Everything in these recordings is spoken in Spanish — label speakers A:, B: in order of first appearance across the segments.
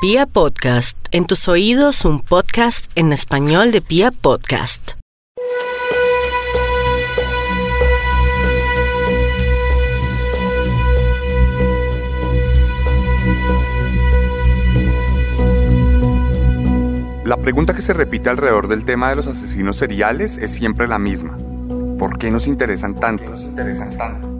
A: Pia Podcast, en tus oídos un podcast en español de Pia Podcast.
B: La pregunta que se repite alrededor del tema de los asesinos seriales es siempre la misma. ¿Por qué nos interesan tanto?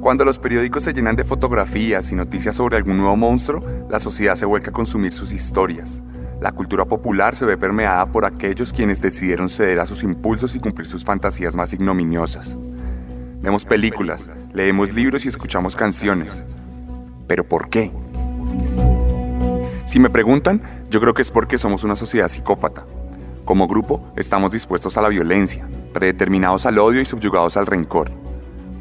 B: Cuando los periódicos se llenan de fotografías y noticias sobre algún nuevo monstruo, la sociedad se vuelca a consumir sus historias. La cultura popular se ve permeada por aquellos quienes decidieron ceder a sus impulsos y cumplir sus fantasías más ignominiosas. Vemos películas, leemos libros y escuchamos canciones. ¿Pero por qué? Si me preguntan, yo creo que es porque somos una sociedad psicópata. Como grupo, estamos dispuestos a la violencia, predeterminados al odio y subyugados al rencor.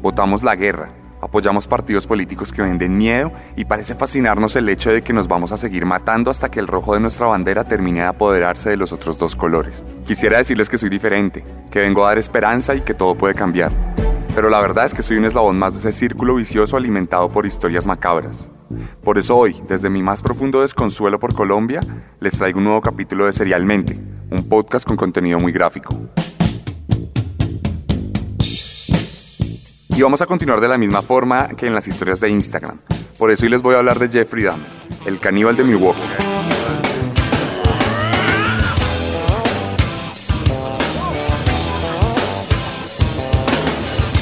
B: Votamos la guerra, apoyamos partidos políticos que venden miedo y parece fascinarnos el hecho de que nos vamos a seguir matando hasta que el rojo de nuestra bandera termine de apoderarse de los otros dos colores. Quisiera decirles que soy diferente, que vengo a dar esperanza y que todo puede cambiar. Pero la verdad es que soy un eslabón más de ese círculo vicioso alimentado por historias macabras. Por eso hoy, desde mi más profundo desconsuelo por Colombia, les traigo un nuevo capítulo de Serialmente, un podcast con contenido muy gráfico. Y vamos a continuar de la misma forma que en las historias de Instagram. Por eso hoy les voy a hablar de Jeffrey Dahmer, el caníbal de Milwaukee.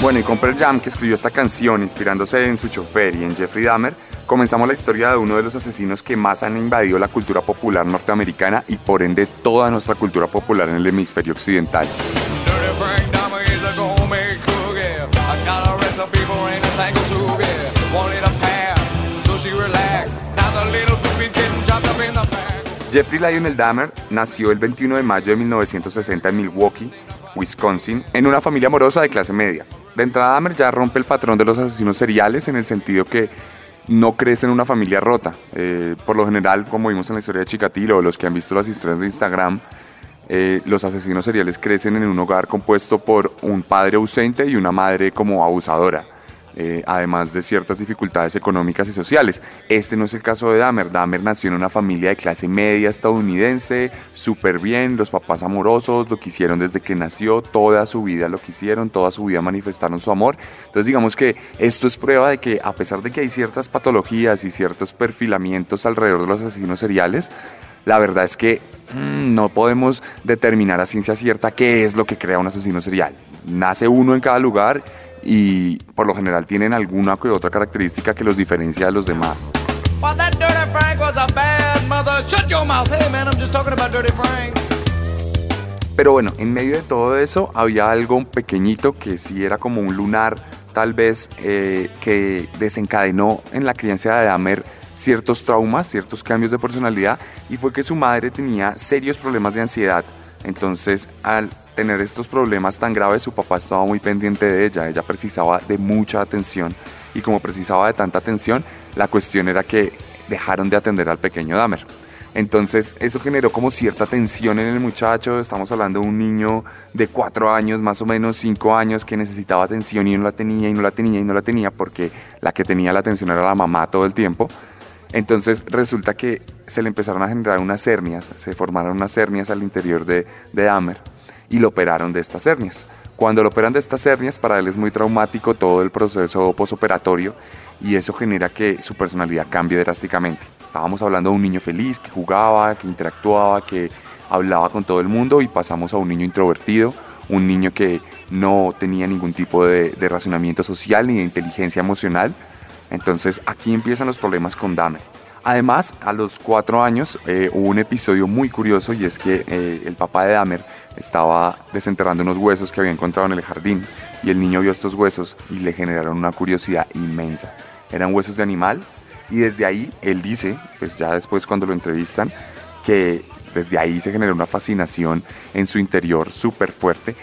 B: Bueno, y con Pearl Jam, que escribió esta canción inspirándose en su chofer y en Jeffrey Dahmer, comenzamos la historia de uno de los asesinos que más han invadido la cultura popular norteamericana y por ende toda nuestra cultura popular en el hemisferio occidental. Jeffrey Lionel Dahmer nació el 21 de mayo de 1960 en Milwaukee, Wisconsin, en una familia amorosa de clase media. De entrada, Dahmer ya rompe el patrón de los asesinos seriales en el sentido que no crece en una familia rota. Eh, por lo general, como vimos en la historia de Chikatilo o los que han visto las historias de Instagram, eh, los asesinos seriales crecen en un hogar compuesto por un padre ausente y una madre como abusadora. Eh, además de ciertas dificultades económicas y sociales. Este no es el caso de Dahmer. Dahmer nació en una familia de clase media estadounidense, súper bien, los papás amorosos, lo quisieron desde que nació, toda su vida lo quisieron, toda su vida manifestaron su amor. Entonces digamos que esto es prueba de que a pesar de que hay ciertas patologías y ciertos perfilamientos alrededor de los asesinos seriales, la verdad es que mm, no podemos determinar a ciencia cierta qué es lo que crea un asesino serial. Nace uno en cada lugar y por lo general tienen alguna que otra característica que los diferencia de los demás. Pero bueno, en medio de todo eso había algo pequeñito que sí era como un lunar, tal vez, eh, que desencadenó en la crianza de Dahmer ciertos traumas, ciertos cambios de personalidad, y fue que su madre tenía serios problemas de ansiedad. Entonces, al tener estos problemas tan graves, su papá estaba muy pendiente de ella, ella precisaba de mucha atención y como precisaba de tanta atención, la cuestión era que dejaron de atender al pequeño Dahmer. Entonces eso generó como cierta tensión en el muchacho, estamos hablando de un niño de cuatro años, más o menos cinco años, que necesitaba atención y no la tenía y no la tenía y no la tenía porque la que tenía la atención era la mamá todo el tiempo. Entonces resulta que se le empezaron a generar unas hernias, se formaron unas hernias al interior de, de Dahmer y lo operaron de estas hernias. Cuando lo operan de estas hernias, para él es muy traumático todo el proceso posoperatorio y eso genera que su personalidad cambie drásticamente. Estábamos hablando de un niño feliz, que jugaba, que interactuaba, que hablaba con todo el mundo y pasamos a un niño introvertido, un niño que no tenía ningún tipo de, de razonamiento social ni de inteligencia emocional. Entonces aquí empiezan los problemas con Dahmer. Además, a los cuatro años eh, hubo un episodio muy curioso y es que eh, el papá de Dahmer estaba desenterrando unos huesos que había encontrado en el jardín y el niño vio estos huesos y le generaron una curiosidad inmensa. Eran huesos de animal y desde ahí él dice, pues ya después cuando lo entrevistan, que desde ahí se generó una fascinación en su interior súper fuerte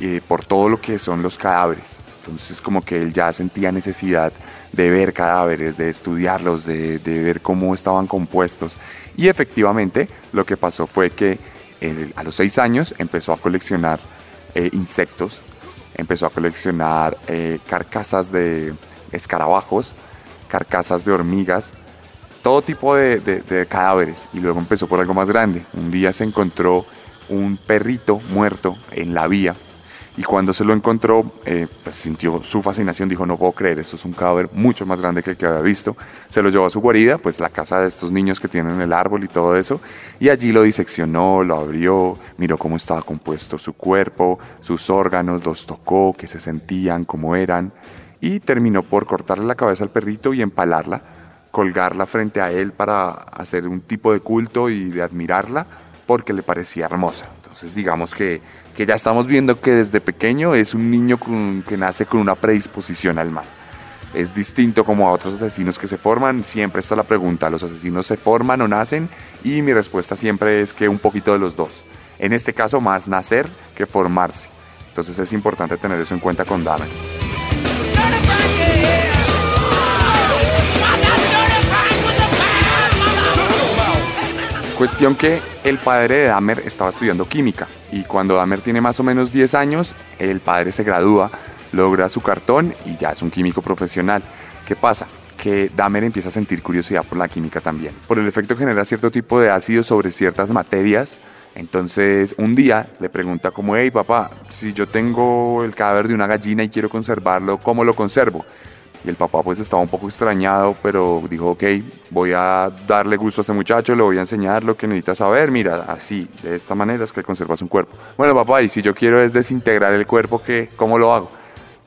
B: eh, por todo lo que son los cadáveres. Entonces como que él ya sentía necesidad de ver cadáveres, de estudiarlos, de, ver cómo estaban compuestos. Y efectivamente lo que pasó fue que a los seis años empezó a coleccionar eh, insectos, empezó a coleccionar eh, carcasas de escarabajos, carcasas de hormigas todo tipo de, de cadáveres y luego empezó por algo más grande. Un día se encontró un perrito muerto en la vía y cuando se lo encontró, eh, pues sintió su fascinación, dijo, no puedo creer, esto es un cadáver mucho más grande que el que había visto. Se lo llevó a su guarida, pues la casa de estos niños que tienen el árbol y todo eso, y allí lo diseccionó, lo abrió, miró cómo estaba compuesto su cuerpo, sus órganos, los tocó, qué se sentían, cómo eran, y terminó por cortarle la cabeza al perrito y empalarla, colgarla frente a él para hacer un tipo de culto y de admirarla, porque le parecía hermosa. Entonces digamos que, que ya estamos viendo que desde pequeño es un niño que nace con una predisposición al mal. Es distinto como a otros asesinos que se forman. Siempre está la pregunta, ¿los asesinos se forman o nacen? Y mi respuesta siempre es que un poquito de los dos. En este caso más nacer que formarse. Entonces es importante tener eso en cuenta con Dahmer. Cuestión que el padre de Dahmer estaba estudiando química y cuando Dahmer tiene más o menos 10 años, el padre se gradúa, logra su cartón y ya es un químico profesional. ¿Qué pasa? Que Dahmer empieza a sentir curiosidad por la química también. Por el efecto genera cierto tipo de ácido sobre ciertas materias. Entonces un día le pregunta como, hey papá, si yo tengo el cadáver de una gallina y quiero conservarlo, ¿cómo lo conservo? Y el papá pues estaba un poco extrañado, pero dijo, ok, voy a darle gusto a este muchacho, le voy a enseñar lo que necesita saber, mira, así, de esta manera es que conservas un cuerpo. Bueno, papá, y si yo quiero es desintegrar el cuerpo, ¿qué? ¿cómo lo hago?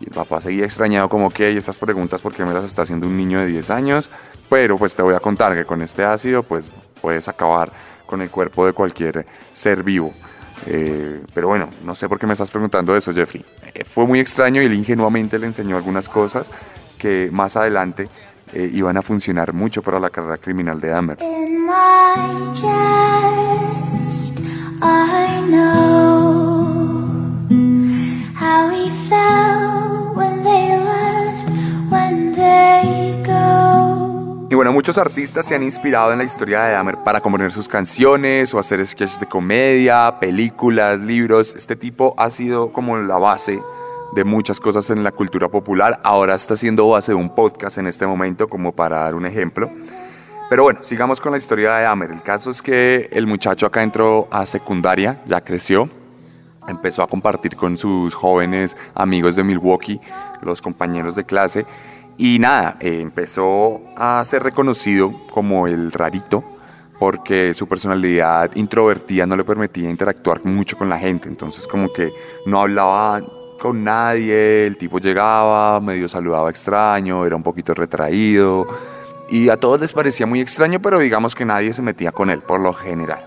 B: Y el papá seguía extrañado como que hay estas preguntas porque me las está haciendo un niño de 10 años, pero pues te voy a contar que con este ácido pues puedes acabar con el cuerpo de cualquier ser vivo. Eh, pero bueno, no sé por qué me estás preguntando eso, Jeffrey. Eh, fue muy extraño y él ingenuamente le enseñó algunas cosas que más adelante eh, iban a funcionar mucho para la carrera criminal de Dahmer. Y bueno, muchos artistas se han inspirado en la historia de Dahmer para componer sus canciones o hacer sketches de comedia, películas, libros. Este tipo ha sido como la base de muchas cosas en la cultura popular. Ahora está siendo base de un podcast en este momento, como para dar un ejemplo. Pero bueno, sigamos con la historia de Amer. El caso es que el muchacho acá entró a secundaria, ya creció, empezó a compartir con sus jóvenes amigos de Milwaukee, los compañeros de clase, y nada, eh, empezó a ser reconocido como el rarito, porque su personalidad introvertida no le permitía interactuar mucho con la gente, entonces como que no hablaba con nadie, el tipo llegaba, medio saludaba extraño, era un poquito retraído y a todos les parecía muy extraño, pero digamos que nadie se metía con él por lo general.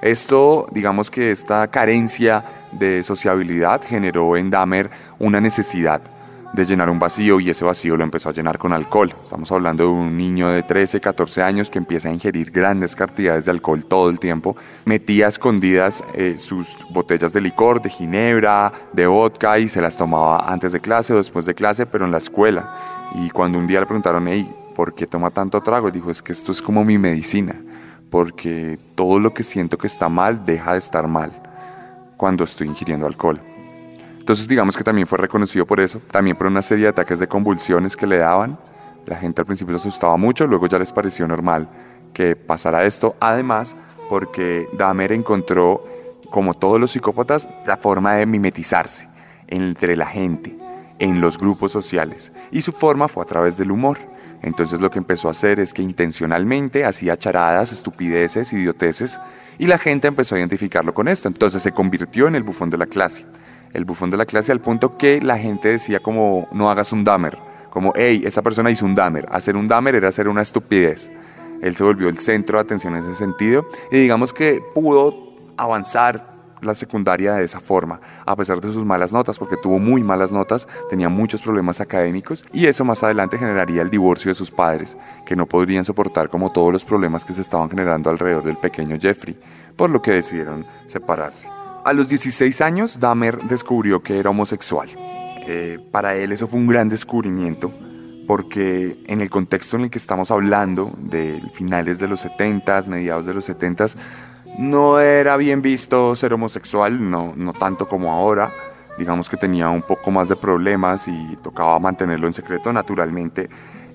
B: Esto, digamos que esta carencia de sociabilidad generó en Dahmer una necesidad de llenar un vacío y ese vacío lo empezó a llenar con alcohol. Estamos hablando de un niño de 13, 14 años que empieza a ingerir grandes cantidades de alcohol todo el tiempo. Metía escondidas eh, sus botellas de licor, de ginebra, de vodka y se las tomaba antes de clase o después de clase, pero en la escuela. Y cuando un día le preguntaron, hey, ¿por qué toma tanto trago? dijo, es que esto es como mi medicina, porque todo lo que siento que está mal deja de estar mal cuando estoy ingiriendo alcohol. Entonces digamos que también fue reconocido por eso, también por una serie de ataques de convulsiones que le daban. La gente al principio se asustaba mucho, luego ya les pareció normal que pasara esto. Además, porque Dahmer encontró, como todos los psicópatas, la forma de mimetizarse entre la gente, en los grupos sociales. Y su forma fue a través del humor. Entonces lo que empezó a hacer es que intencionalmente hacía charadas, estupideces, idioteces, y la gente empezó a identificarlo con esto. Entonces se convirtió en el bufón de la clase el bufón de la clase al punto que la gente decía como no hagas un damer, como hey, esa persona hizo un damer, hacer un damer era hacer una estupidez. Él se volvió el centro de atención en ese sentido y digamos que pudo avanzar la secundaria de esa forma, a pesar de sus malas notas, porque tuvo muy malas notas, tenía muchos problemas académicos y eso más adelante generaría el divorcio de sus padres, que no podrían soportar como todos los problemas que se estaban generando alrededor del pequeño Jeffrey, por lo que decidieron separarse. A los 16 años, Dahmer descubrió que era homosexual. Eh, para él eso fue un gran descubrimiento porque en el contexto en el que estamos hablando, de finales de los 70 mediados de los 70 no era bien visto ser homosexual, no, no tanto como ahora. Digamos que tenía un poco más de problemas y tocaba mantenerlo en secreto. Naturalmente,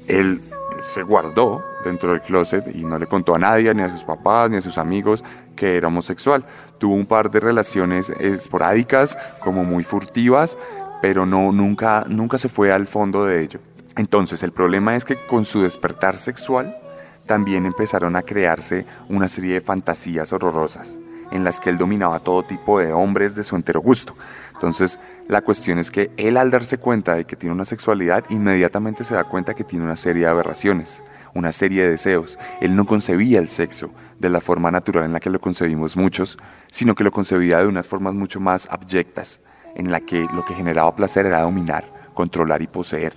B: él se guardó dentro del closet y no le contó a nadie, ni a sus papás, ni a sus amigos, que era homosexual. Tuvo un par de relaciones esporádicas, como muy furtivas, pero no, nunca, nunca se fue al fondo de ello. Entonces el problema es que con su despertar sexual también empezaron a crearse una serie de fantasías horrorosas en las que él dominaba todo tipo de hombres de su entero gusto. Entonces, la cuestión es que él al darse cuenta de que tiene una sexualidad, inmediatamente se da cuenta que tiene una serie de aberraciones, una serie de deseos. Él no concebía el sexo de la forma natural en la que lo concebimos muchos, sino que lo concebía de unas formas mucho más abyectas, en la que lo que generaba placer era dominar, controlar y poseer.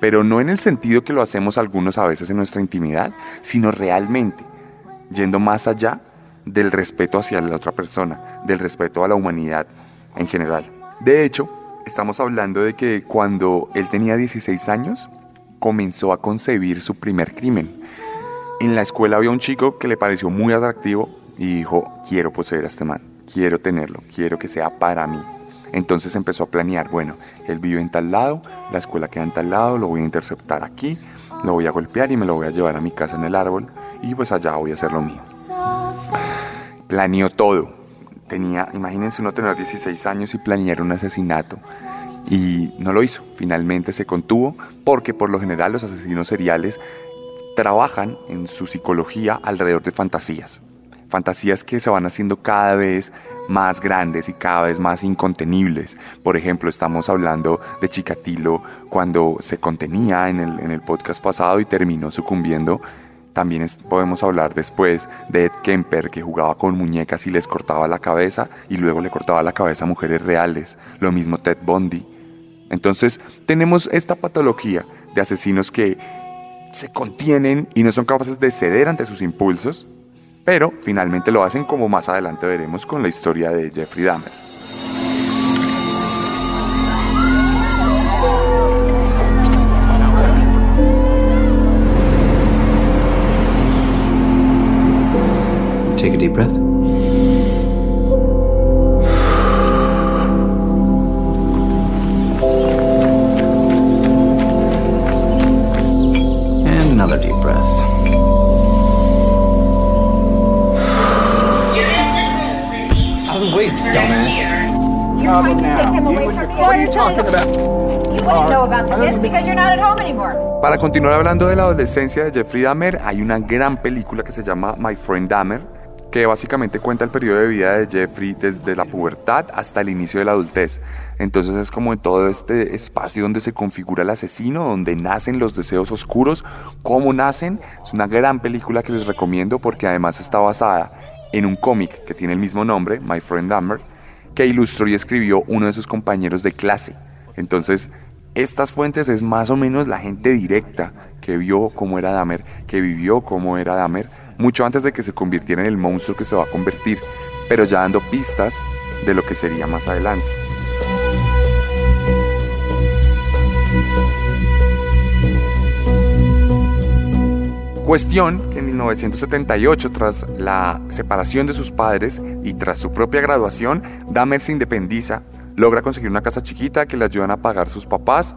B: Pero no en el sentido que lo hacemos algunos a veces en nuestra intimidad, sino realmente, yendo más allá del respeto hacia la otra persona, del respeto a la humanidad en general. De hecho, estamos hablando de que cuando él tenía 16 años, comenzó a concebir su primer crimen. En la escuela había un chico que le pareció muy atractivo y dijo, quiero poseer a este man, quiero tenerlo, quiero que sea para mí. Entonces empezó a planear, bueno, él vive en tal lado, la escuela queda en tal lado, lo voy a interceptar aquí, lo voy a golpear y me lo voy a llevar a mi casa en el árbol y pues allá voy a hacer lo mío. Planeó todo, tenía, imagínense uno tener 16 años y planear un asesinato. Y no lo hizo, finalmente se contuvo porque por lo general los asesinos seriales trabajan en su psicología alrededor de fantasías. Fantasías que se van haciendo cada vez más grandes y cada vez más incontenibles. Por ejemplo, estamos hablando de Chikatilo cuando se contenía en el, en el podcast pasado y terminó sucumbiendo también podemos hablar después de Ed Kemper, que jugaba con muñecas y les cortaba la cabeza y luego le cortaba la cabeza a mujeres reales. Lo mismo Ted Bundy. Entonces tenemos esta patología de asesinos que se contienen y no son capaces de ceder ante sus impulsos, pero finalmente lo hacen como más adelante veremos con la historia de Jeffrey Dahmer.
C: A deep breath. And another deep breath. Out of the way, dumbass.
D: You're trying to take him away from me.
C: What are you talking about?
D: You wouldn't know about the kids because you're not at home anymore.
B: Para continuar hablando de la adolescencia de Jeffrey Dahmer, hay una gran película que se llama My Friend Dahmer, que básicamente cuenta el periodo de vida de Jeffrey desde la pubertad hasta el inicio de la adultez. Entonces es como en todo este espacio donde se configura el asesino, donde nacen los deseos oscuros, cómo nacen. Es una gran película que les recomiendo porque además está basada en un cómic que tiene el mismo nombre, My Friend Dahmer, que ilustró y escribió uno de sus compañeros de clase. Entonces, estas fuentes es más o menos la gente directa que vio cómo era Dahmer, que vivió cómo era Dahmer mucho antes de que se convirtiera en el monstruo que se va a convertir, pero ya dando pistas de lo que sería más adelante. Cuestión que en 1978, tras la separación de sus padres y tras su propia graduación, Dahmer se independiza, logra conseguir una casa chiquita que le ayudan a pagar sus papás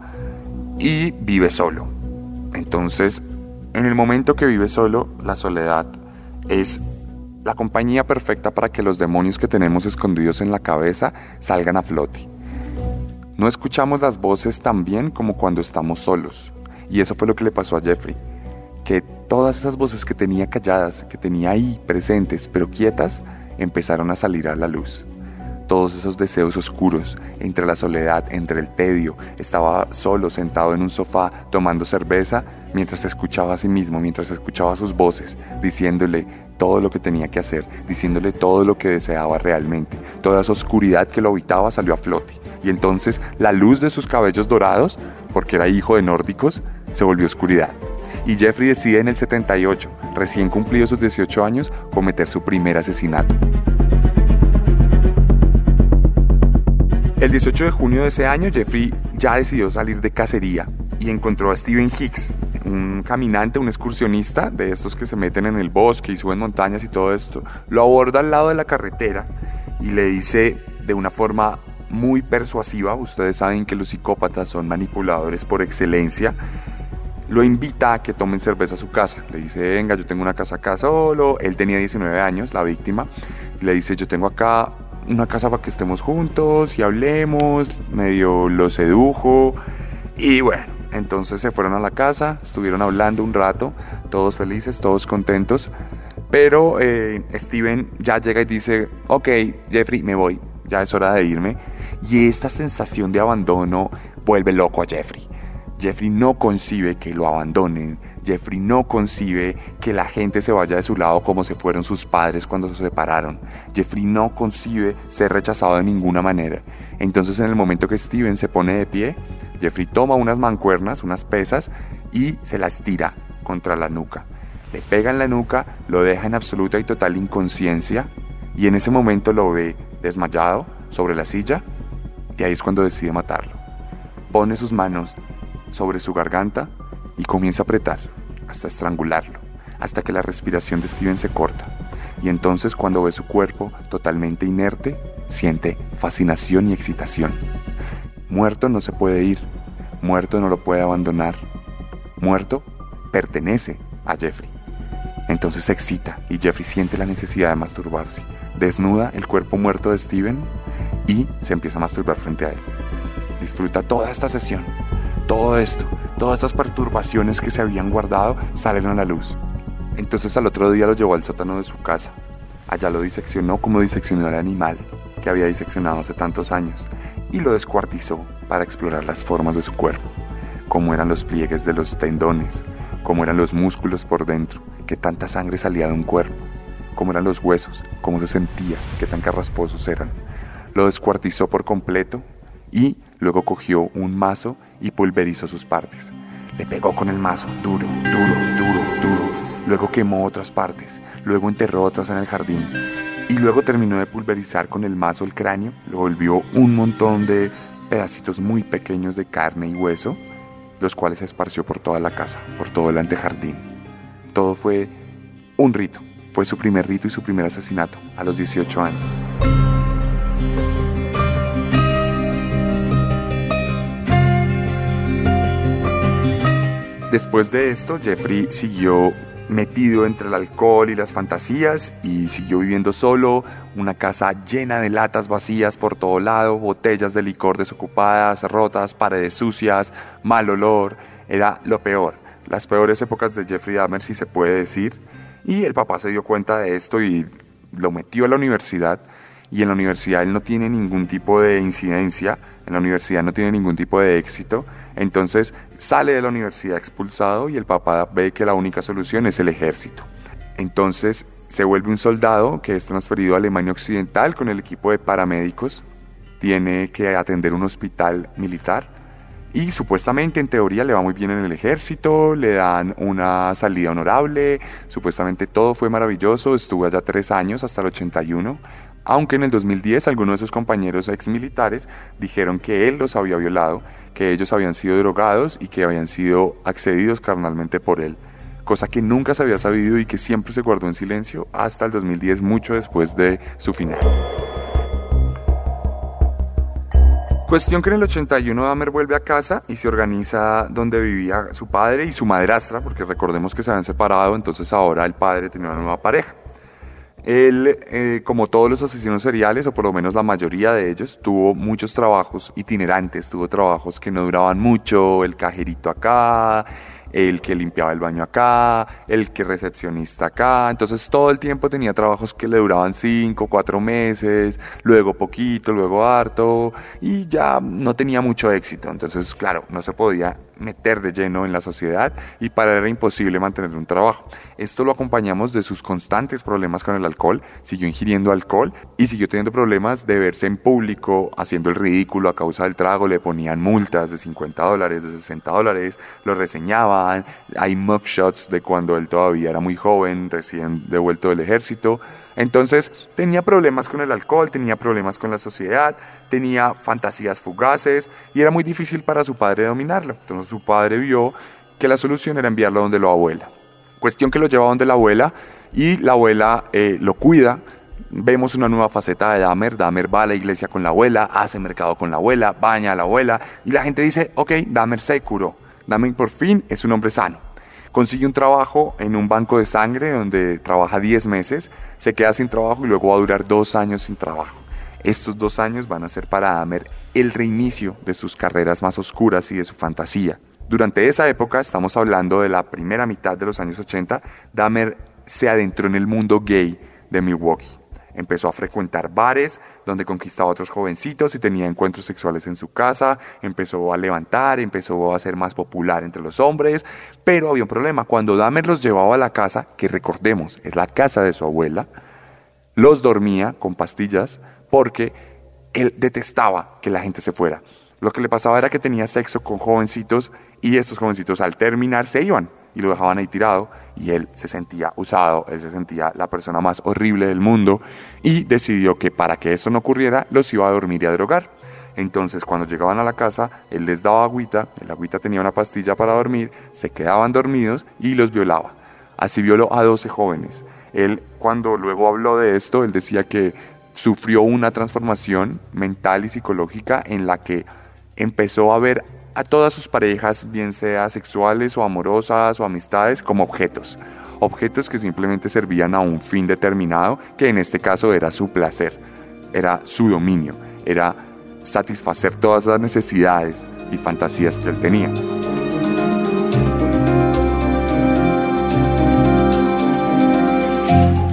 B: y vive solo. Entonces en el momento que vive solo, la soledad es la compañía perfecta para que los demonios que tenemos escondidos en la cabeza salgan a flote. No escuchamos las voces tan bien como cuando estamos solos. Y eso fue lo que le pasó a Jeffrey. Que todas esas voces que tenía calladas, que tenía ahí presentes, pero quietas, empezaron a salir a la luz todos esos deseos oscuros, entre la soledad, entre el tedio. Estaba solo, sentado en un sofá, tomando cerveza, mientras escuchaba a sí mismo, mientras escuchaba sus voces, diciéndole todo lo que tenía que hacer, diciéndole todo lo que deseaba realmente. Toda esa oscuridad que lo habitaba salió a flote. Y entonces la luz de sus cabellos dorados, porque era hijo de nórdicos, se volvió oscuridad. Y Jeffrey decide en el 78, recién cumplido sus 18 años, cometer su primer asesinato. El 18 de junio de ese año, Jeffrey ya decidió salir de cacería y encontró a Steven Hicks, un caminante, un excursionista de estos que se meten en el bosque y suben montañas y todo esto. Lo aborda al lado de la carretera y le dice de una forma muy persuasiva, ustedes saben que los psicópatas son manipuladores por excelencia, lo invita a que tomen cerveza a su casa. Le dice, venga, yo tengo una casa acá solo. Él tenía 19 años, la víctima. Le dice, yo tengo acá una casa para que estemos juntos y hablemos. Medio lo sedujo. Y bueno, entonces se fueron a la casa, estuvieron hablando un rato, todos felices, todos contentos. Pero eh, Steven ya llega y dice, ok, Jeffrey, me voy, ya es hora de irme. Y esta sensación de abandono vuelve loco a Jeffrey. Jeffrey no concibe que lo abandonen. Jeffrey no concibe que la gente se vaya de su lado como se fueron sus padres cuando se separaron. Jeffrey no concibe ser rechazado de ninguna manera. Entonces en el momento que Steven se pone de pie, Jeffrey toma unas mancuernas, unas pesas y se las tira contra la nuca. Le pega en la nuca, lo deja en absoluta y total inconsciencia y en ese momento lo ve desmayado sobre la silla y ahí es cuando decide matarlo. Pone sus manos sobre su garganta y comienza a apretar hasta estrangularlo, hasta que la respiración de Steven se corta. Y entonces cuando ve su cuerpo totalmente inerte, siente fascinación y excitación. Muerto no se puede ir, muerto no lo puede abandonar, muerto pertenece a Jeffrey. Entonces se excita y Jeffrey siente la necesidad de masturbarse. Desnuda el cuerpo muerto de Steven y se empieza a masturbar frente a él. Disfruta toda esta sesión todo esto, todas estas perturbaciones que se habían guardado salen a la luz. Entonces al otro día lo llevó al sótano de su casa. Allá lo diseccionó como diseccionó al animal que había diseccionado hace tantos años y lo descuartizó para explorar las formas de su cuerpo, cómo eran los pliegues de los tendones, cómo eran los músculos por dentro, qué tanta sangre salía de un cuerpo, cómo eran los huesos, cómo se sentía, qué tan carrasposos eran. Lo descuartizó por completo y luego cogió un mazo y pulverizó sus partes. Le pegó con el mazo, duro, duro, duro, duro. Luego quemó otras partes, luego enterró otras en el jardín. Y luego terminó de pulverizar con el mazo el cráneo, lo volvió un montón de pedacitos muy pequeños de carne y hueso, los cuales esparció por toda la casa, por todo el antejardín. Todo fue un rito, fue su primer rito y su primer asesinato a los 18 años. Después de esto, Jeffrey siguió metido entre el alcohol y las fantasías y siguió viviendo solo, una casa llena de latas vacías por todo lado, botellas de licor desocupadas, rotas, paredes sucias, mal olor, era lo peor. Las peores épocas de Jeffrey Dahmer, si se puede decir, y el papá se dio cuenta de esto y lo metió a la universidad y en la universidad él no tiene ningún tipo de incidencia, en la universidad no tiene ningún tipo de éxito, entonces sale de la universidad expulsado y el papá ve que la única solución es el ejército. Entonces se vuelve un soldado que es transferido a Alemania Occidental con el equipo de paramédicos, tiene que atender un hospital militar y supuestamente en teoría le va muy bien en el ejército, le dan una salida honorable, supuestamente todo fue maravilloso, estuvo allá tres años hasta el 81, aunque en el 2010 algunos de sus compañeros exmilitares dijeron que él los había violado, que ellos habían sido drogados y que habían sido accedidos carnalmente por él, cosa que nunca se había sabido y que siempre se guardó en silencio hasta el 2010, mucho después de su final. Cuestión que en el 81 Dahmer vuelve a casa y se organiza donde vivía su padre y su madrastra, porque recordemos que se habían separado, entonces ahora el padre tenía una nueva pareja. Él, eh, como todos los asesinos seriales, o por lo menos la mayoría de ellos, tuvo muchos trabajos itinerantes, tuvo trabajos que no duraban mucho, el cajerito acá, el que limpiaba el baño acá, el que recepcionista acá. Entonces todo el tiempo tenía trabajos que le duraban cinco, cuatro meses, luego poquito, luego harto, y ya no tenía mucho éxito. Entonces, claro, no se podía meter de lleno en la sociedad y para él era imposible mantener un trabajo. Esto lo acompañamos de sus constantes problemas con el alcohol, siguió ingiriendo alcohol y siguió teniendo problemas de verse en público haciendo el ridículo a causa del trago, le ponían multas de 50 dólares, de 60 dólares, lo reseñaban, hay mugshots de cuando él todavía era muy joven, recién devuelto del ejército. Entonces tenía problemas con el alcohol, tenía problemas con la sociedad, tenía fantasías fugaces y era muy difícil para su padre dominarlo. Entonces su padre vio que la solución era enviarlo donde la abuela. Cuestión que lo lleva donde la abuela y la abuela eh, lo cuida. Vemos una nueva faceta de Dahmer. Dahmer va a la iglesia con la abuela, hace mercado con la abuela, baña a la abuela y la gente dice, ok, Dahmer se curó. Dahmer por fin es un hombre sano. Consigue un trabajo en un banco de sangre donde trabaja 10 meses, se queda sin trabajo y luego va a durar dos años sin trabajo. Estos dos años van a ser para Dahmer el reinicio de sus carreras más oscuras y de su fantasía. Durante esa época, estamos hablando de la primera mitad de los años 80, Dahmer se adentró en el mundo gay de Milwaukee. Empezó a frecuentar bares donde conquistaba a otros jovencitos y tenía encuentros sexuales en su casa, empezó a levantar, empezó a ser más popular entre los hombres, pero había un problema. Cuando Dahmer los llevaba a la casa, que recordemos, es la casa de su abuela, los dormía con pastillas porque él detestaba que la gente se fuera. Lo que le pasaba era que tenía sexo con jovencitos y estos jovencitos al terminar se iban y lo dejaban ahí tirado y él se sentía usado, él se sentía la persona más horrible del mundo y decidió que para que eso no ocurriera los iba a dormir y a drogar. Entonces cuando llegaban a la casa, él les daba agüita, el agüita tenía una pastilla para dormir, se quedaban dormidos y los violaba. Así violó a 12 jóvenes. Él cuando luego habló de esto, él decía que sufrió una transformación mental y psicológica en la que empezó a ver a todas sus parejas, bien sea sexuales o amorosas o amistades, como objetos. Objetos que simplemente servían a un fin determinado, que en este caso era su placer, era su dominio, era satisfacer todas las necesidades y fantasías que él tenía.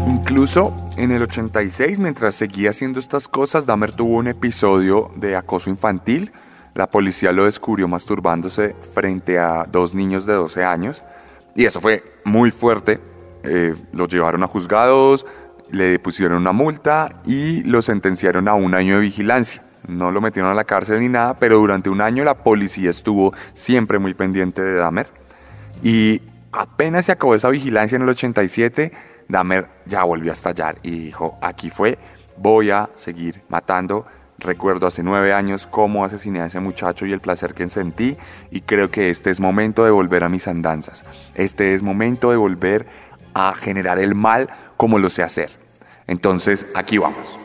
B: Incluso en el 86, mientras seguía haciendo estas cosas, Dahmer tuvo un episodio de acoso infantil la policía lo descubrió masturbándose frente a dos niños de 12 años y eso fue muy fuerte. Eh, lo llevaron a juzgados, le pusieron una multa y lo sentenciaron a un año de vigilancia. No lo metieron a la cárcel ni nada, pero durante un año la policía estuvo siempre muy pendiente de Dahmer. Y apenas se acabó esa vigilancia en el 87, Dahmer ya volvió a estallar y dijo, aquí fue, voy a seguir matando Recuerdo hace nueve años cómo asesiné a ese muchacho y el placer que sentí y creo que este es momento de volver a mis andanzas. Este es momento de volver a generar el mal como lo sé hacer. Entonces, aquí vamos.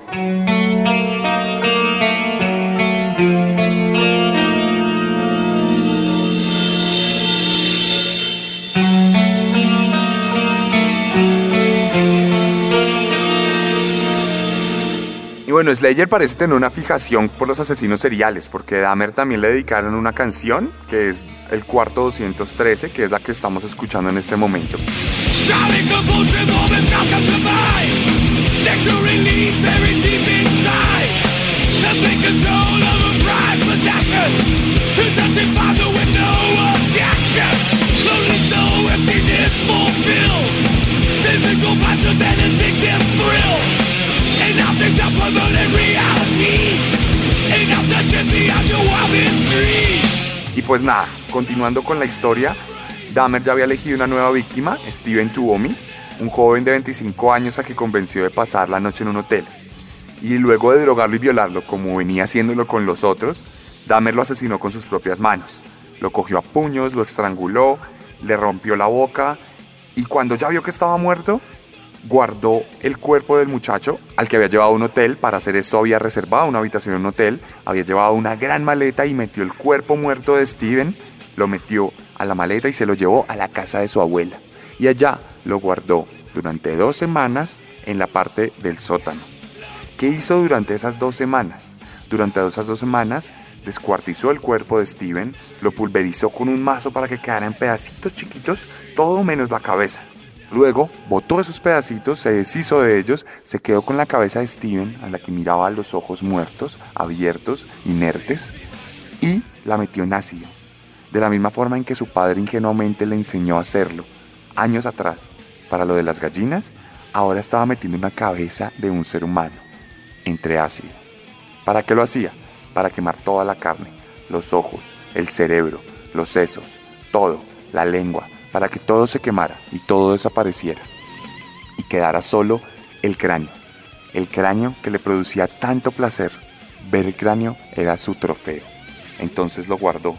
B: Bueno, Slayer parece tener una fijación por los asesinos seriales, porque Dahmer también le dedicaron una canción, que es el cuarto 213, que es la que estamos escuchando en este momento. Y pues nada, continuando con la historia, Dahmer ya había elegido una nueva víctima, Steven Tuomi, un joven de 25 años a que convenció de pasar la noche en un hotel. Y luego de drogarlo y violarlo, como venía haciéndolo con los otros, Dahmer lo asesinó con sus propias manos. Lo cogió a puños, lo estranguló, le rompió la boca y cuando ya vio que estaba muerto, guardó el cuerpo del muchacho al que había llevado a un hotel. Para hacer esto había reservado una habitación en un hotel, había llevado una gran maleta y metió el cuerpo muerto de Steven, lo metió a la maleta y se lo llevó a la casa de su abuela. Y allá lo guardó durante dos semanas en la parte del sótano. ¿Qué hizo durante esas dos semanas? Durante esas dos semanas descuartizó el cuerpo de Steven, lo pulverizó con un mazo para que quedara en pedacitos chiquitos, todo menos la cabeza. Luego botó esos pedacitos, se deshizo de ellos, se quedó con la cabeza de Steven, a la que miraba los ojos muertos, abiertos, inertes, y la metió en ácido. De la misma forma en que su padre ingenuamente le enseñó a hacerlo, años atrás, para lo de las gallinas, ahora estaba metiendo una cabeza de un ser humano entre ácido. ¿Para qué lo hacía? Para quemar toda la carne, los ojos, el cerebro, los sesos, todo, la lengua, para que todo se quemara y todo desapareciera y quedara solo el cráneo, el cráneo que le producía tanto placer. Ver el cráneo era su trofeo. Entonces lo guardó.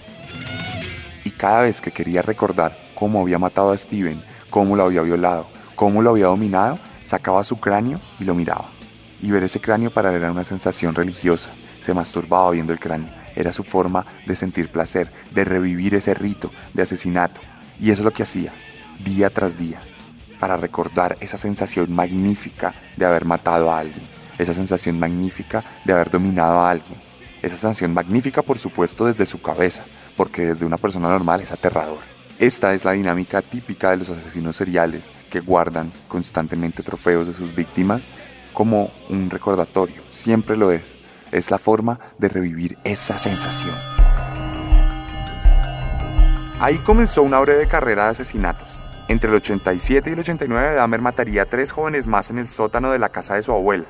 B: Y cada vez que quería recordar cómo había matado a Steven, cómo lo había violado, cómo lo había dominado, sacaba su cráneo y lo miraba. Y ver ese cráneo para él era una sensación religiosa. Se masturbaba viendo el cráneo. era su forma de sentir placer, de revivir ese rito de asesinato. Y eso es lo que hacía, día tras día, para recordar esa sensación magnífica de haber matado a alguien, esa sensación magnífica de haber dominado a alguien, esa sensación magnífica por supuesto desde su cabeza, porque desde una persona normal es aterrador. Esta es la dinámica típica de los asesinos seriales que guardan constantemente trofeos de sus víctimas como un recordatorio, siempre lo es. Es la forma de revivir esa sensación. Ahí comenzó una breve carrera de asesinatos. Entre el 87 y el 89 Dahmer mataría a tres jóvenes más en el sótano de la casa de su abuela.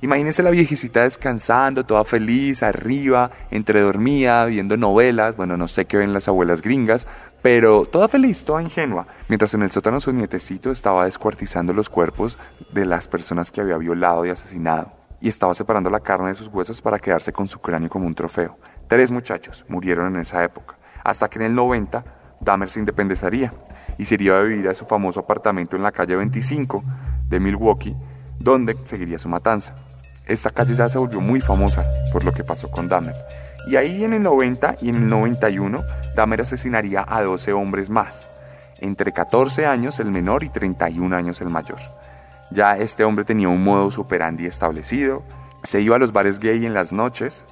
B: Imagínense la viejecita descansando, toda feliz, arriba, entre dormida, viendo novelas, bueno, no sé qué ven las abuelas gringas, pero toda feliz, toda ingenua, mientras en el sótano su nietecito estaba descuartizando los cuerpos de las personas que había violado y asesinado, y estaba separando la carne de sus huesos para quedarse con su cráneo como un trofeo. Tres muchachos murieron en esa época, hasta que en el 90 Dahmer se independizaría y se iría a vivir a su famoso apartamento en la calle 25 de Milwaukee, donde seguiría su matanza. Esta calle ya se volvió muy famosa por lo que pasó con Dahmer. Y ahí en el 90 y en el 91, Dahmer asesinaría a 12 hombres más, entre 14 años el menor y 31 años el mayor. Ya este hombre tenía un modo superandi establecido, se iba a los bares gay en las noches,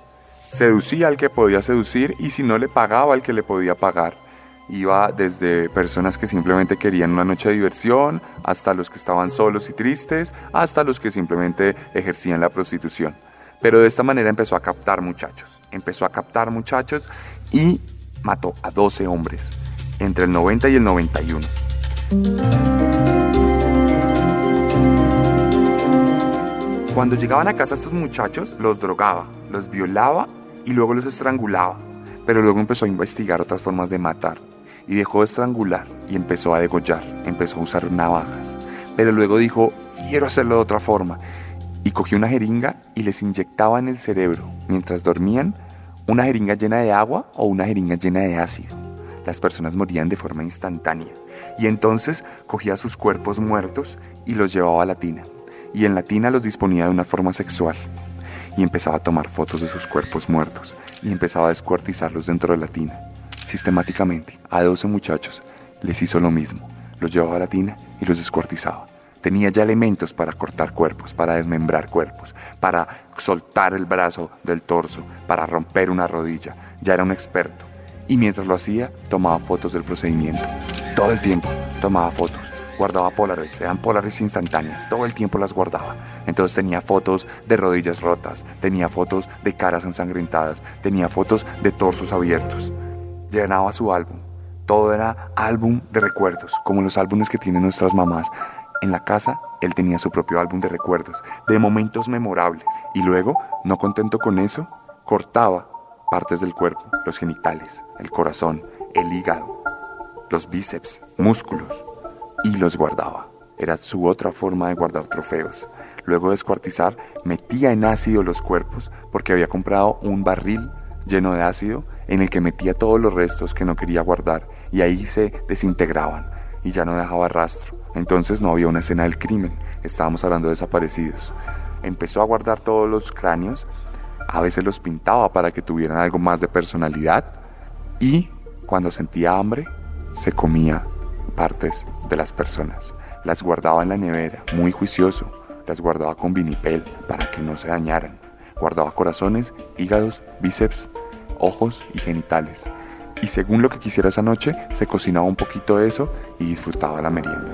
B: seducía al que podía seducir y si no le pagaba al que le podía pagar Iba desde personas que simplemente querían una noche de diversión, hasta los que estaban solos y tristes, hasta los que simplemente ejercían la prostitución. Pero de esta manera empezó a captar muchachos. Empezó a captar muchachos y mató a 12 hombres entre el 90 y el 91. Cuando llegaban a casa estos muchachos, los drogaba, los violaba y luego los estrangulaba. Pero luego empezó a investigar otras formas de matar y dejó de estrangular y empezó a degollar, empezó a usar navajas. Pero luego dijo, quiero hacerlo de otra forma. Y cogió una jeringa y les inyectaba en el cerebro, mientras dormían, una jeringa llena de agua o una jeringa llena de ácido. Las personas morían de forma instantánea. Y entonces cogía sus cuerpos muertos y los llevaba a la tina. Y en la tina los disponía de una forma sexual. Y empezaba a tomar fotos de sus cuerpos muertos y empezaba a descuartizarlos dentro de la tina. Sistemáticamente, a 12 muchachos les hizo lo mismo. Los llevaba a la tina y los descuartizaba. Tenía ya elementos para cortar cuerpos, para desmembrar cuerpos, para soltar el brazo del torso, para romper una rodilla. Ya era un experto. Y mientras lo hacía, tomaba fotos del procedimiento. Todo el tiempo tomaba fotos. Guardaba Polaroids, eran Polaroids instantáneas, todo el tiempo las guardaba. Entonces tenía fotos de rodillas rotas, tenía fotos de caras ensangrentadas, tenía fotos de torsos abiertos llenaba su álbum. Todo era álbum de recuerdos, como los álbumes que tienen nuestras mamás. En la casa, él tenía su propio álbum de recuerdos, de momentos memorables. Y luego, no contento con eso, cortaba partes del cuerpo, los genitales, el corazón, el hígado, los bíceps, músculos, y los guardaba. Era su otra forma de guardar trofeos. Luego de descuartizar, metía en ácido los cuerpos porque había comprado un barril lleno de ácido en el que metía todos los restos que no quería guardar y ahí se desintegraban y ya no dejaba rastro. Entonces no había una escena del crimen, estábamos hablando de desaparecidos. Empezó a guardar todos los cráneos, a veces los pintaba para que tuvieran algo más de personalidad y cuando sentía hambre se comía partes de las personas. Las guardaba en la nevera, muy juicioso, las guardaba con vinipel para que no se dañaran. Guardaba corazones, hígados, bíceps, ojos y genitales. Y según lo que quisiera esa noche, se cocinaba un poquito de eso y disfrutaba la merienda.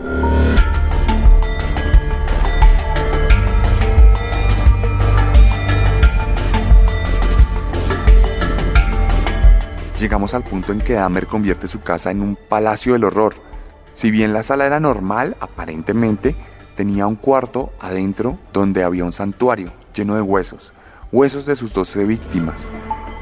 B: Llegamos al punto en que Dahmer convierte su casa en un palacio del horror. Si bien la sala era normal, aparentemente, tenía un cuarto adentro donde había un santuario lleno de huesos, huesos de sus 12 víctimas,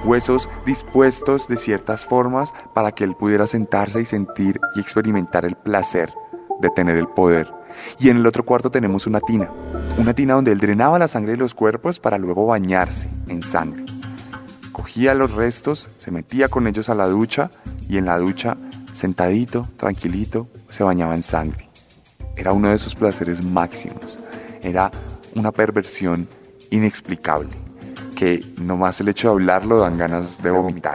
B: huesos dispuestos de ciertas formas para que él pudiera sentarse y sentir y experimentar el placer de tener el poder. Y en el otro cuarto tenemos una tina, una tina donde él drenaba la sangre de los cuerpos para luego bañarse en sangre. Cogía los restos, se metía con ellos a la ducha y en la ducha, sentadito, tranquilito, se bañaba en sangre. Era uno de sus placeres máximos. Era una perversión inexplicable que nomás el hecho de hablarlo dan ganas de vomitar.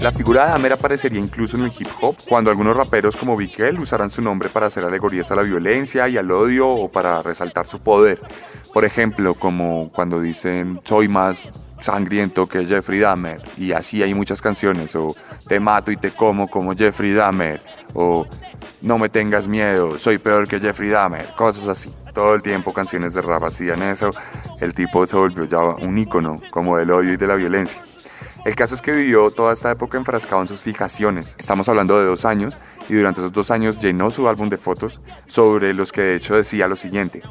B: La figura de Dahmer aparecería incluso en el hip hop cuando algunos raperos como Big L usarán su nombre para hacer alegorías a la violencia y al odio o para resaltar su poder. Por ejemplo, como cuando dicen soy más sangriento que Jeffrey Dahmer y así hay muchas canciones o te mato y te como como Jeffrey Dahmer o no me tengas miedo, soy peor que Jeffrey Dahmer, cosas así. Todo el tiempo canciones de rap hacían eso. El tipo se volvió ya un ícono como del odio y de la violencia. El caso es que vivió toda esta época enfrascado en sus fijaciones. Estamos hablando de dos años y durante esos dos años llenó su álbum de fotos sobre los que de hecho decía lo siguiente.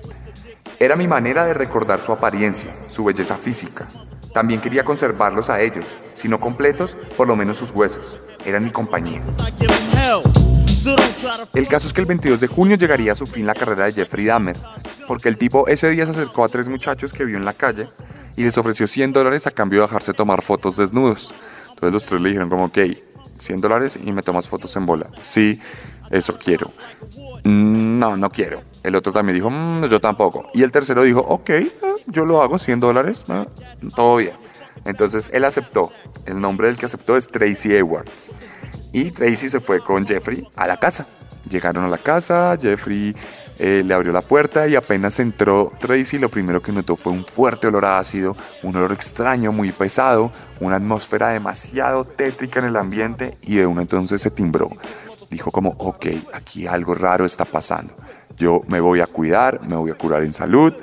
B: Era mi manera de recordar su apariencia, su belleza física. También quería conservarlos a ellos, si no completos, por lo menos sus huesos. Eran mi compañía. El caso es que el 22 de junio llegaría a su fin la carrera de Jeffrey Dahmer, porque el tipo ese día se acercó a tres muchachos que vio en la calle y les ofreció 100 dólares a cambio de dejarse tomar fotos desnudos. Entonces los tres le dijeron como, ok, 100 dólares y me tomas fotos en bola. Sí, eso quiero. "Mm, No, no quiero. El otro también dijo, "Mm, yo tampoco. Y el tercero dijo, ok, eh, yo lo hago, 100 dólares, eh, todo bien. Entonces él aceptó. El nombre del que aceptó es Tracy Edwards. Y Tracy se fue con Jeffrey a la casa. Llegaron a la casa, Jeffrey eh, le abrió la puerta y apenas entró Tracy, lo primero que notó fue un fuerte olor a ácido, un olor extraño, muy pesado, una atmósfera demasiado tétrica en el ambiente y de uno entonces se timbró. Dijo como, ok, aquí algo raro está pasando. Yo me voy a cuidar, me voy a curar en salud,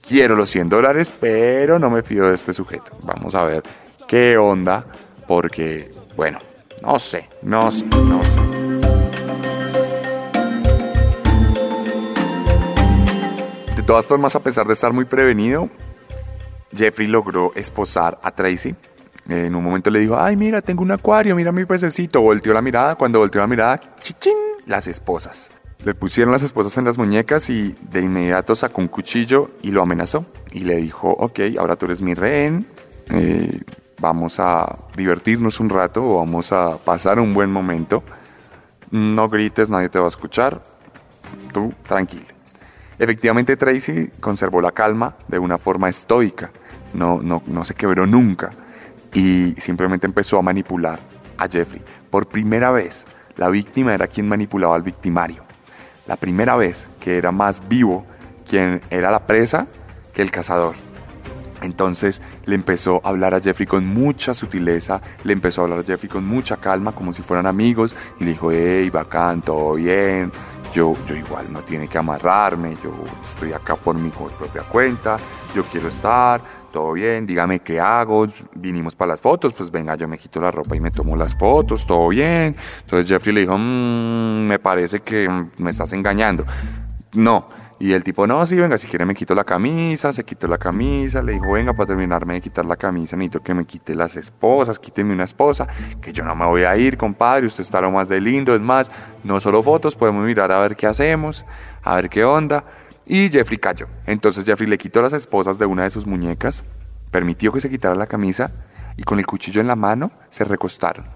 B: quiero los 100 dólares, pero no me fío de este sujeto. Vamos a ver qué onda, porque, bueno, no sé, no sé, no sé. Todas formas, a pesar de estar muy prevenido, Jeffrey logró esposar a Tracy. En un momento le dijo, ay, mira, tengo un acuario, mira mi pececito. Volteó la mirada, cuando volteó la mirada, chichín, las esposas. Le pusieron las esposas en las muñecas y de inmediato sacó un cuchillo y lo amenazó. Y le dijo, ok, ahora tú eres mi rehén, eh, vamos a divertirnos un rato vamos a pasar un buen momento. No grites, nadie te va a escuchar. Tú, tranquilo. Efectivamente, Tracy conservó la calma de una forma estoica. No, no, no se quebró nunca. Y simplemente empezó a manipular a Jeffrey. Por primera vez, la víctima era quien manipulaba al victimario. La primera vez que era más vivo quien era la presa que el cazador. Entonces le empezó a hablar a Jeffrey con mucha sutileza, le empezó a hablar a Jeffrey con mucha calma, como si fueran amigos, y le dijo, hey, bacán, todo bien, yo, yo igual no tiene que amarrarme, yo estoy acá por mi propia cuenta, yo quiero estar, todo bien, dígame qué hago, vinimos para las fotos, pues venga, yo me quito la ropa y me tomo las fotos, todo bien. Entonces Jeffrey le dijo, "Mm, me parece que me estás engañando. No. Y el tipo, no, sí, venga, si quiere me quito la camisa, se quitó la camisa, le dijo, venga, para terminarme de quitar la camisa, necesito que me quite las esposas, quíteme una esposa, que yo no me voy a ir, compadre, usted está lo más de lindo, es más, no solo fotos, podemos mirar a ver qué hacemos, a ver qué onda. Y Jeffrey cayó. Entonces Jeffrey le quitó las esposas de una de sus muñecas, permitió que se quitara la camisa y con el cuchillo en la mano se recostaron.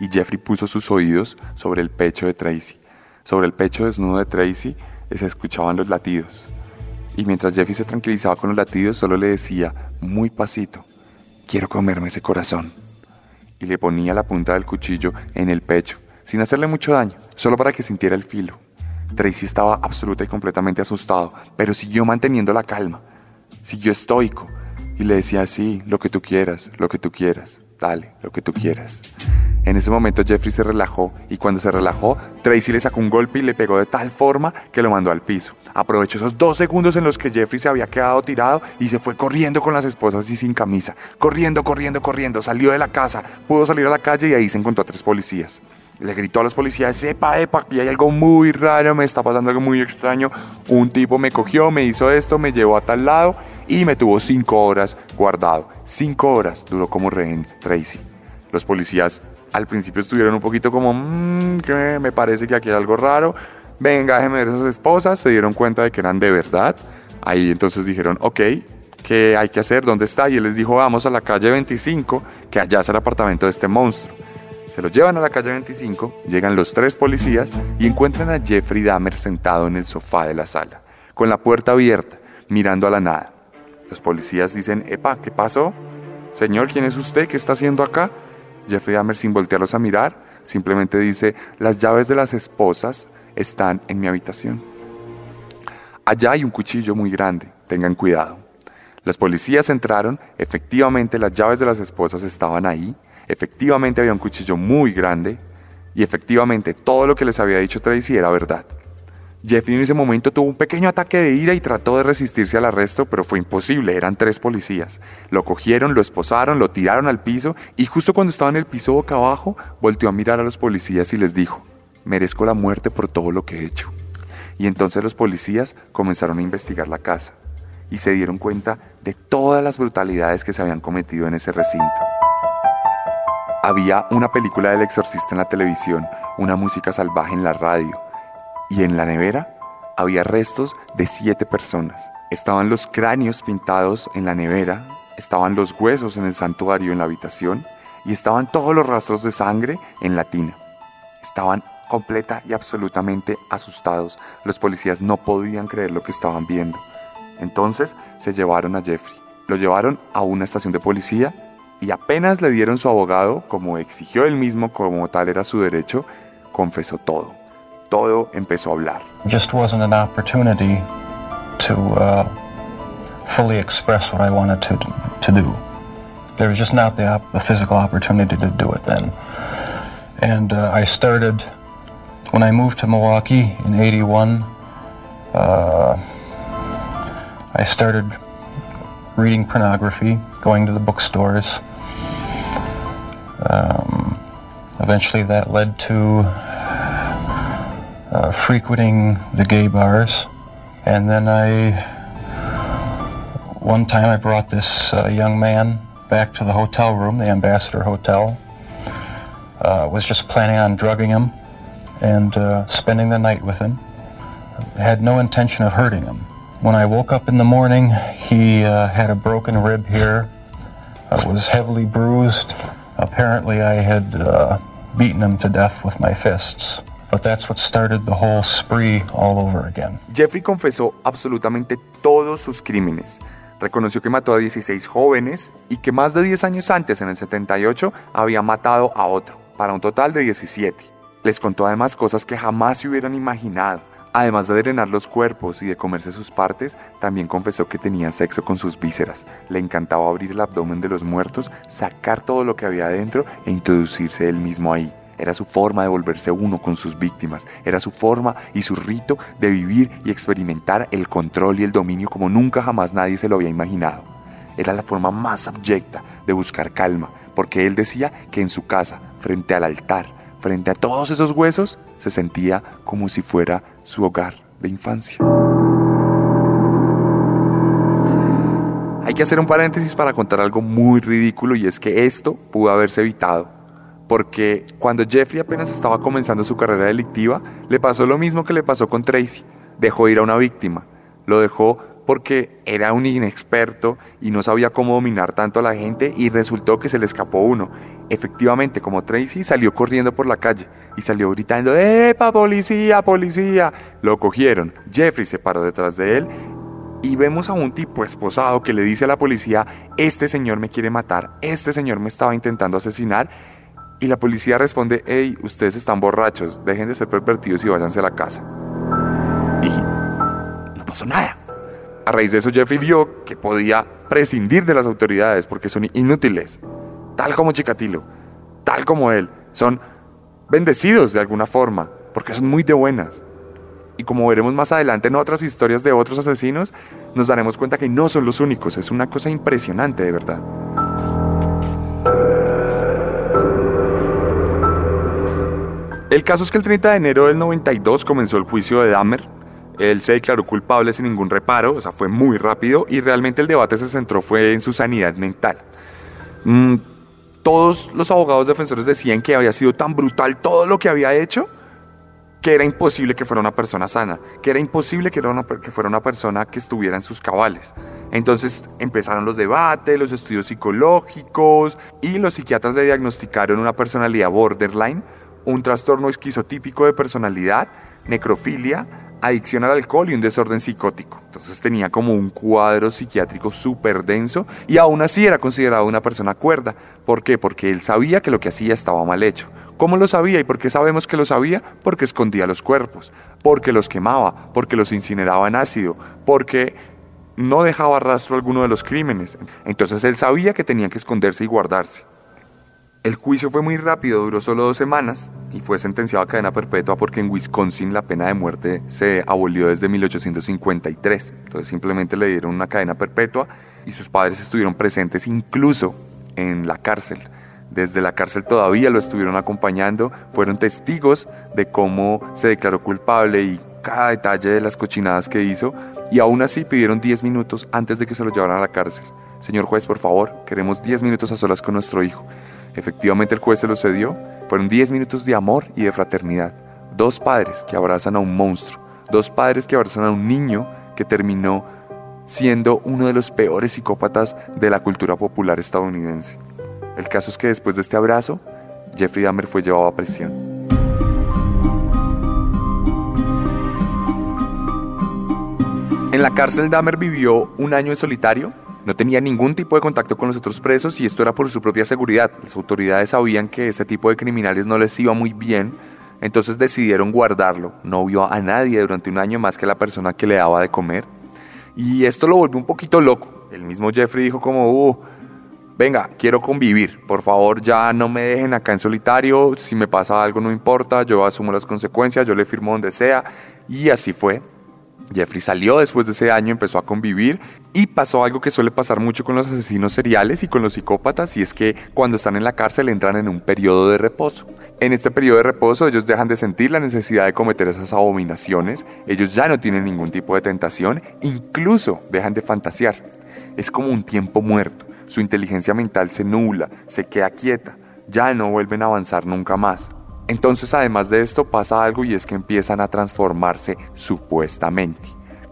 B: Y Jeffrey puso sus oídos sobre el pecho de Tracy. Sobre el pecho desnudo de Tracy se escuchaban los latidos. Y mientras Jeffrey se tranquilizaba con los latidos, solo le decía, muy pasito, quiero comerme ese corazón. Y le ponía la punta del cuchillo en el pecho, sin hacerle mucho daño, solo para que sintiera el filo. Tracy estaba absoluta y completamente asustado, pero siguió manteniendo la calma. Siguió estoico y le decía, sí, lo que tú quieras, lo que tú quieras, dale, lo que tú quieras. En ese momento Jeffrey se relajó y cuando se relajó, Tracy le sacó un golpe y le pegó de tal forma que lo mandó al piso. Aprovechó esos dos segundos en los que Jeffrey se había quedado tirado y se fue corriendo con las esposas y sin camisa. Corriendo, corriendo, corriendo. Salió de la casa, pudo salir a la calle y ahí se encontró a tres policías. Le gritó a los policías, epa, epa, aquí hay algo muy raro, me está pasando algo muy extraño. Un tipo me cogió, me hizo esto, me llevó a tal lado y me tuvo cinco horas guardado. Cinco horas duró como rehén Tracy. Los policías al principio estuvieron un poquito como, "Mm, que me parece que aquí hay algo raro. Venga, déjeme ver esas esposas. Se dieron cuenta de que eran de verdad. Ahí entonces dijeron, ok, ¿qué ¿qué hay que hacer? ¿Dónde está? Y él les dijo, vamos a la calle 25, que allá es el apartamento de este monstruo. Se lo llevan a la calle 25, llegan los tres policías y encuentran a Jeffrey Dahmer sentado en el sofá de la sala, con la puerta abierta, mirando a la nada. Los policías dicen, Epa, ¿qué pasó? Señor, ¿quién es usted? ¿Qué está haciendo acá? Jeffrey Dahmer, sin voltearlos a mirar, simplemente dice, las llaves de las esposas están en mi habitación. Allá hay un cuchillo muy grande, tengan cuidado. Los policías entraron, efectivamente las llaves de las esposas estaban ahí, efectivamente había un cuchillo muy grande y efectivamente todo lo que les había dicho Tracy era verdad. Jeffrey en ese momento tuvo un pequeño ataque de ira y trató de resistirse al arresto, pero fue imposible, eran tres policías. Lo cogieron, lo esposaron, lo tiraron al piso y justo cuando estaba en el piso boca abajo, volteó a mirar a los policías y les dijo, merezco la muerte por todo lo que he hecho. Y entonces los policías comenzaron a investigar la casa y se dieron cuenta de todas las brutalidades que se habían cometido en ese recinto. Había una película del exorcista en la televisión, una música salvaje en la radio y en la nevera había restos de siete personas. Estaban los cráneos pintados en la nevera, estaban los huesos en el santuario en la habitación y estaban todos los rastros de sangre en la tina. Estaban completa y absolutamente asustados. Los policías no podían creer lo que estaban viendo. Entonces se llevaron a Jeffrey. Lo llevaron a una estación de policía y apenas le dieron su abogado, como exigió él mismo, como tal era su derecho, confesó todo. Todo empezó a hablar.
E: just wasn't an opportunity to uh, fully express what I wanted to, to do. There was just not the, op- the physical opportunity to do it then. And uh, I started, when I moved to Milwaukee in 81, uh, I started reading pornography, going to the bookstores. Um, eventually that led to uh, frequenting the gay bars. And then I, one time I brought this uh, young man back to the hotel room, the Ambassador Hotel. Uh, was just planning on drugging him and uh, spending the night with him. Had no intention of hurting him. When I woke up in the morning, he uh, had a broken rib here, uh, was heavily bruised. Apparently, I had beaten him to death with my fists. But that's what started the whole spree all over again.
B: Jeffrey confesó absolutamente todos sus crímenes. Reconoció que mató a 16 jóvenes y que más de 10 años antes, en el 78, había matado a otro, para un total de 17. Les contó además cosas que jamás se hubieran imaginado. Además de drenar los cuerpos y de comerse sus partes, también confesó que tenía sexo con sus vísceras. Le encantaba abrir el abdomen de los muertos, sacar todo lo que había adentro e introducirse él mismo ahí. Era su forma de volverse uno con sus víctimas. Era su forma y su rito de vivir y experimentar el control y el dominio como nunca jamás nadie se lo había imaginado. Era la forma más abyecta de buscar calma, porque él decía que en su casa, frente al altar, frente a todos esos huesos, se sentía como si fuera su hogar de infancia. Hay que hacer un paréntesis para contar algo muy ridículo y es que esto pudo haberse evitado porque cuando Jeffrey apenas estaba comenzando su carrera delictiva, le pasó lo mismo que le pasó con Tracy. Dejó ir a una víctima. Lo dejó porque era un inexperto y no sabía cómo dominar tanto a la gente y resultó que se le escapó uno. Efectivamente, como Tracy salió corriendo por la calle y salió gritando, ¡Epa, policía, policía! Lo cogieron. Jeffrey se paró detrás de él y vemos a un tipo esposado que le dice a la policía, este señor me quiere matar, este señor me estaba intentando asesinar y la policía responde, hey, ustedes están borrachos, dejen de ser pervertidos y váyanse a la casa. Y no pasó nada. A raíz de eso Jeffrey vio que podía prescindir de las autoridades porque son inútiles, tal como Chikatilo, tal como él. Son bendecidos de alguna forma porque son muy de buenas. Y como veremos más adelante en otras historias de otros asesinos, nos daremos cuenta que no son los únicos. Es una cosa impresionante de verdad. El caso es que el 30 de enero del 92 comenzó el juicio de Dahmer. Él se declaró culpable sin ningún reparo, o sea, fue muy rápido y realmente el debate se centró fue en su sanidad mental. Mm, todos los abogados defensores decían que había sido tan brutal todo lo que había hecho que era imposible que fuera una persona sana, que era imposible que, que fuera una persona que estuviera en sus cabales. Entonces empezaron los debates, los estudios psicológicos y los psiquiatras le diagnosticaron una personalidad borderline, un trastorno esquizotípico de personalidad, necrofilia, adicción al alcohol y un desorden psicótico. Entonces tenía como un cuadro psiquiátrico súper denso y aún así era considerado una persona cuerda. ¿Por qué? Porque él sabía que lo que hacía estaba mal hecho. ¿Cómo lo sabía y por qué sabemos que lo sabía? Porque escondía los cuerpos, porque los quemaba, porque los incineraba en ácido, porque no dejaba rastro alguno de los crímenes. Entonces él sabía que tenía que esconderse y guardarse. El juicio fue muy rápido, duró solo dos semanas y fue sentenciado a cadena perpetua porque en Wisconsin la pena de muerte se abolió desde 1853. Entonces simplemente le dieron una cadena perpetua y sus padres estuvieron presentes incluso en la cárcel. Desde la cárcel todavía lo estuvieron acompañando, fueron testigos de cómo se declaró culpable y cada detalle de las cochinadas que hizo y aún así pidieron 10 minutos antes de que se lo llevaran a la cárcel. Señor juez, por favor, queremos 10 minutos a solas con nuestro hijo. Efectivamente el juez se lo cedió. Fueron 10 minutos de amor y de fraternidad. Dos padres que abrazan a un monstruo. Dos padres que abrazan a un niño que terminó siendo uno de los peores psicópatas de la cultura popular estadounidense. El caso es que después de este abrazo, Jeffrey Dahmer fue llevado a prisión. En la cárcel Dahmer vivió un año en solitario no tenía ningún tipo de contacto con los otros presos y esto era por su propia seguridad. Las autoridades sabían que ese tipo de criminales no les iba muy bien, entonces decidieron guardarlo. No vio a nadie durante un año más que la persona que le daba de comer. Y esto lo volvió un poquito loco. El mismo Jeffrey dijo como, uh, venga, quiero convivir. Por favor, ya no me dejen acá en solitario. Si me pasa algo no importa, yo asumo las consecuencias, yo le firmo donde sea. Y así fue. Jeffrey salió después de ese año, empezó a convivir y pasó algo que suele pasar mucho con los asesinos seriales y con los psicópatas y es que cuando están en la cárcel entran en un periodo de reposo. En este periodo de reposo ellos dejan de sentir la necesidad de cometer esas abominaciones, ellos ya no tienen ningún tipo de tentación, incluso dejan de fantasear. Es como un tiempo muerto, su inteligencia mental se nubla, se queda quieta, ya no vuelven a avanzar nunca más. Entonces, además de esto, pasa algo y es que empiezan a transformarse supuestamente.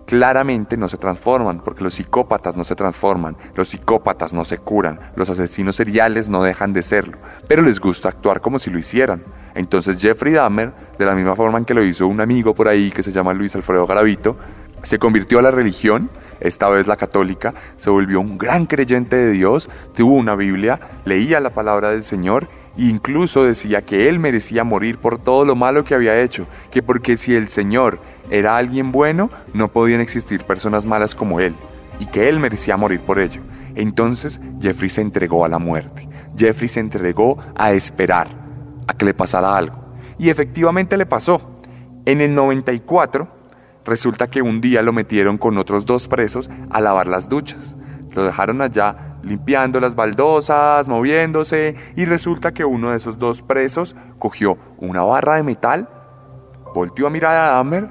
B: Claramente no se transforman, porque los psicópatas no se transforman, los psicópatas no se curan, los asesinos seriales no dejan de serlo, pero les gusta actuar como si lo hicieran. Entonces Jeffrey Dahmer, de la misma forma en que lo hizo un amigo por ahí que se llama Luis Alfredo Garavito, se convirtió a la religión, esta vez la católica, se volvió un gran creyente de Dios, tuvo una Biblia, leía la palabra del Señor Incluso decía que él merecía morir por todo lo malo que había hecho, que porque si el Señor era alguien bueno, no podían existir personas malas como él, y que él merecía morir por ello. Entonces Jeffrey se entregó a la muerte. Jeffrey se entregó a esperar, a que le pasara algo. Y efectivamente le pasó. En el 94, resulta que un día lo metieron con otros dos presos a lavar las duchas. Lo dejaron allá limpiando las baldosas, moviéndose, y resulta que uno de esos dos presos cogió una barra de metal, volteó a mirar a Dahmer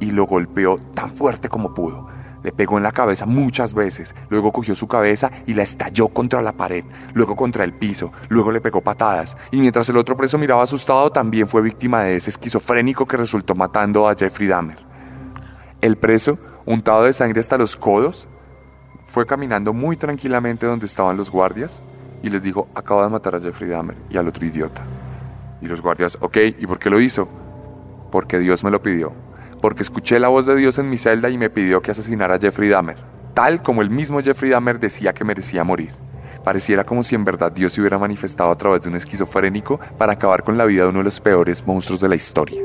B: y lo golpeó tan fuerte como pudo. Le pegó en la cabeza muchas veces, luego cogió su cabeza y la estalló contra la pared, luego contra el piso, luego le pegó patadas, y mientras el otro preso miraba asustado, también fue víctima de ese esquizofrénico que resultó matando a Jeffrey Dahmer. El preso, untado de sangre hasta los codos, fue caminando muy tranquilamente donde estaban los guardias y les dijo, acabo de matar a Jeffrey Dahmer y al otro idiota. Y los guardias, ok, ¿y por qué lo hizo? Porque Dios me lo pidió. Porque escuché la voz de Dios en mi celda y me pidió que asesinara a Jeffrey Dahmer, tal como el mismo Jeffrey Dahmer decía que merecía morir. Pareciera como si en verdad Dios se hubiera manifestado a través de un esquizofrénico para acabar con la vida de uno de los peores monstruos de la historia.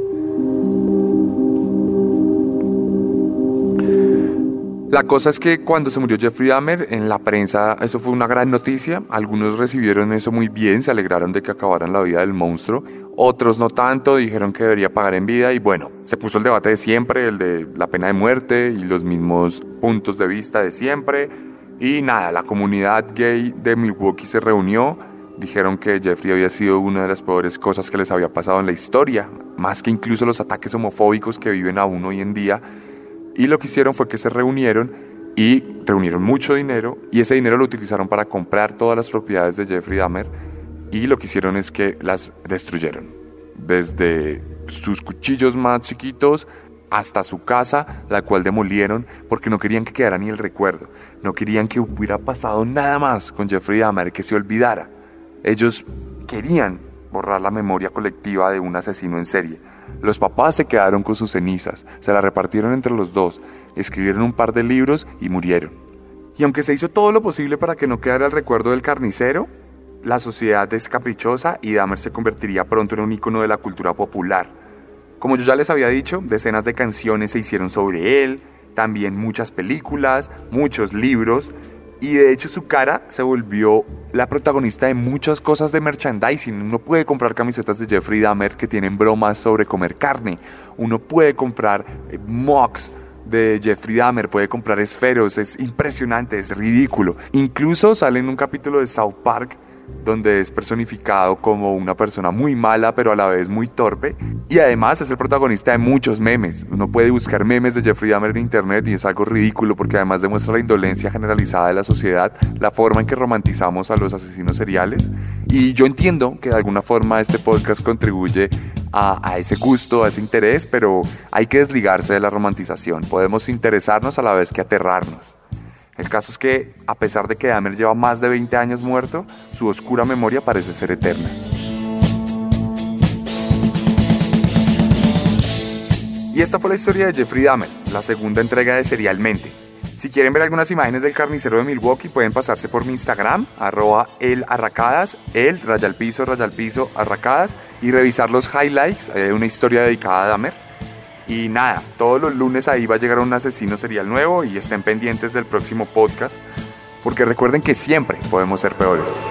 B: La cosa es que cuando se murió Jeffrey Dahmer, en la prensa eso fue una gran noticia. Algunos recibieron eso muy bien, se alegraron de que acabaran la vida del monstruo. Otros no tanto, dijeron que debería pagar en vida. Y bueno, se puso el debate de siempre, el de la pena de muerte y los mismos puntos de vista de siempre. Y nada, la comunidad gay de Milwaukee se reunió. Dijeron que Jeffrey había sido una de las peores cosas que les había pasado en la historia, más que incluso los ataques homofóbicos que viven aún hoy en día y lo que hicieron fue que se reunieron y reunieron mucho dinero y ese dinero lo utilizaron para comprar todas las propiedades de Jeffrey Dahmer y lo que hicieron es que las destruyeron. Desde sus cuchillos más chiquitos hasta su casa, la cual demolieron porque no querían que quedara ni el recuerdo. No querían que hubiera pasado nada más con Jeffrey Dahmer, que se olvidara. Ellos querían borrar la memoria colectiva de un asesino en serie. Los papás se quedaron con sus cenizas, se la repartieron entre los dos, escribieron un par de libros y murieron. Y aunque se hizo todo lo posible para que no quedara el recuerdo del carnicero, la sociedad es caprichosa y Dahmer se convertiría pronto en un icono de la cultura popular. Como yo ya les había dicho, decenas de canciones se hicieron sobre él, también muchas películas, muchos libros, y de hecho su cara se volvió la protagonista de muchas cosas de merchandising. Uno puede comprar camisetas de Jeffrey Dahmer que tienen bromas sobre comer carne. Uno puede comprar eh, mugs de Jeffrey Dahmer, puede comprar esferos. Es impresionante, es ridículo. Incluso sale en un capítulo de South Park donde es personificado como una persona muy mala pero a la vez muy torpe y además es el protagonista de muchos memes. Uno puede buscar memes de Jeffrey Dahmer en internet y es algo ridículo porque además demuestra la indolencia generalizada de la sociedad, la forma en que romantizamos a los asesinos seriales y yo entiendo que de alguna forma este podcast contribuye a, a, ese gusto, a ese interés, pero hay que desligarse de la romantización. Podemos interesarnos a la vez que aterrarnos. El caso es que, a pesar de que Dahmer lleva más de 20 años muerto, su oscura memoria parece ser eterna. Y esta fue la historia de Jeffrey Dahmer, la segunda entrega de Serialmente. Si quieren ver algunas imágenes del carnicero de Milwaukee, pueden pasarse por mi Instagram, arroba el arracadas, el rayal piso, rayal piso, arracadas, y revisar los highlights, de una historia dedicada a Dahmer. Y nada, todos los lunes ahí va a llegar un asesino serial nuevo y estén pendientes del próximo podcast, porque recuerden que siempre podemos ser peores.